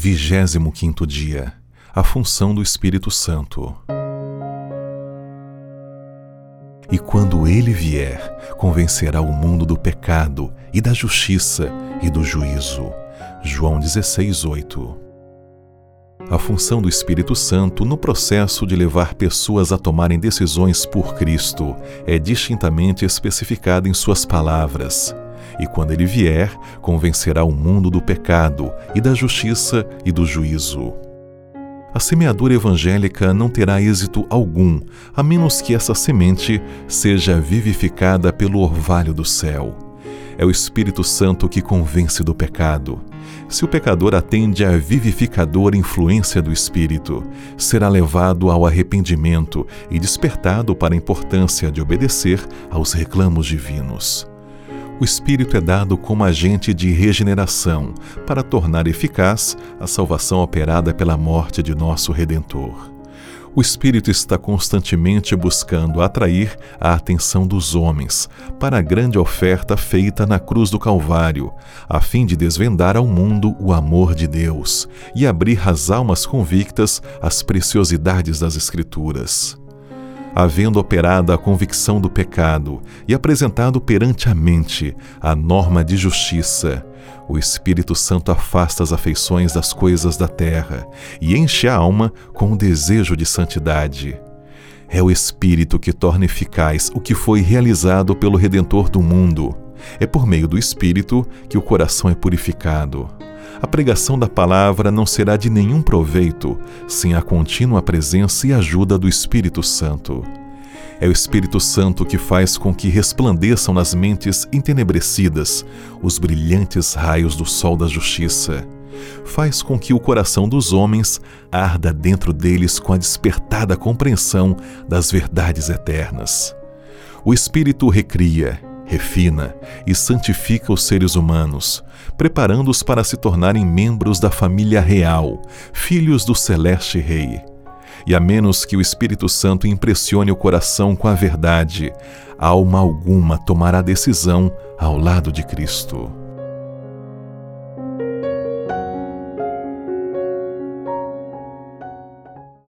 25 dia A função do Espírito Santo. E quando ele vier, convencerá o mundo do pecado e da justiça e do juízo. João 16, 8. A função do Espírito Santo no processo de levar pessoas a tomarem decisões por Cristo é distintamente especificada em Suas palavras e quando ele vier, convencerá o mundo do pecado e da justiça e do juízo. A semeadura evangélica não terá êxito algum, a menos que essa semente seja vivificada pelo orvalho do céu. É o Espírito Santo que convence do pecado. Se o pecador atende à vivificadora influência do Espírito, será levado ao arrependimento e despertado para a importância de obedecer aos reclamos divinos o Espírito é dado como agente de regeneração para tornar eficaz a salvação operada pela morte de nosso Redentor. O Espírito está constantemente buscando atrair a atenção dos homens para a grande oferta feita na cruz do Calvário, a fim de desvendar ao mundo o amor de Deus e abrir às almas convictas as preciosidades das Escrituras havendo operado a convicção do pecado e apresentado perante a mente a norma de justiça, o Espírito Santo afasta as afeições das coisas da terra e enche a alma com o desejo de santidade. É o Espírito que torna eficaz o que foi realizado pelo Redentor do mundo. É por meio do Espírito que o coração é purificado a pregação da palavra não será de nenhum proveito sem a contínua presença e ajuda do Espírito Santo. É o Espírito Santo que faz com que resplandeçam nas mentes entenebrecidas os brilhantes raios do sol da justiça. Faz com que o coração dos homens arda dentro deles com a despertada compreensão das verdades eternas. O Espírito recria, refina e santifica os seres humanos, preparando-os para se tornarem membros da família real, filhos do celeste Rei. E a menos que o Espírito Santo impressione o coração com a verdade, alma alguma tomará decisão ao lado de Cristo.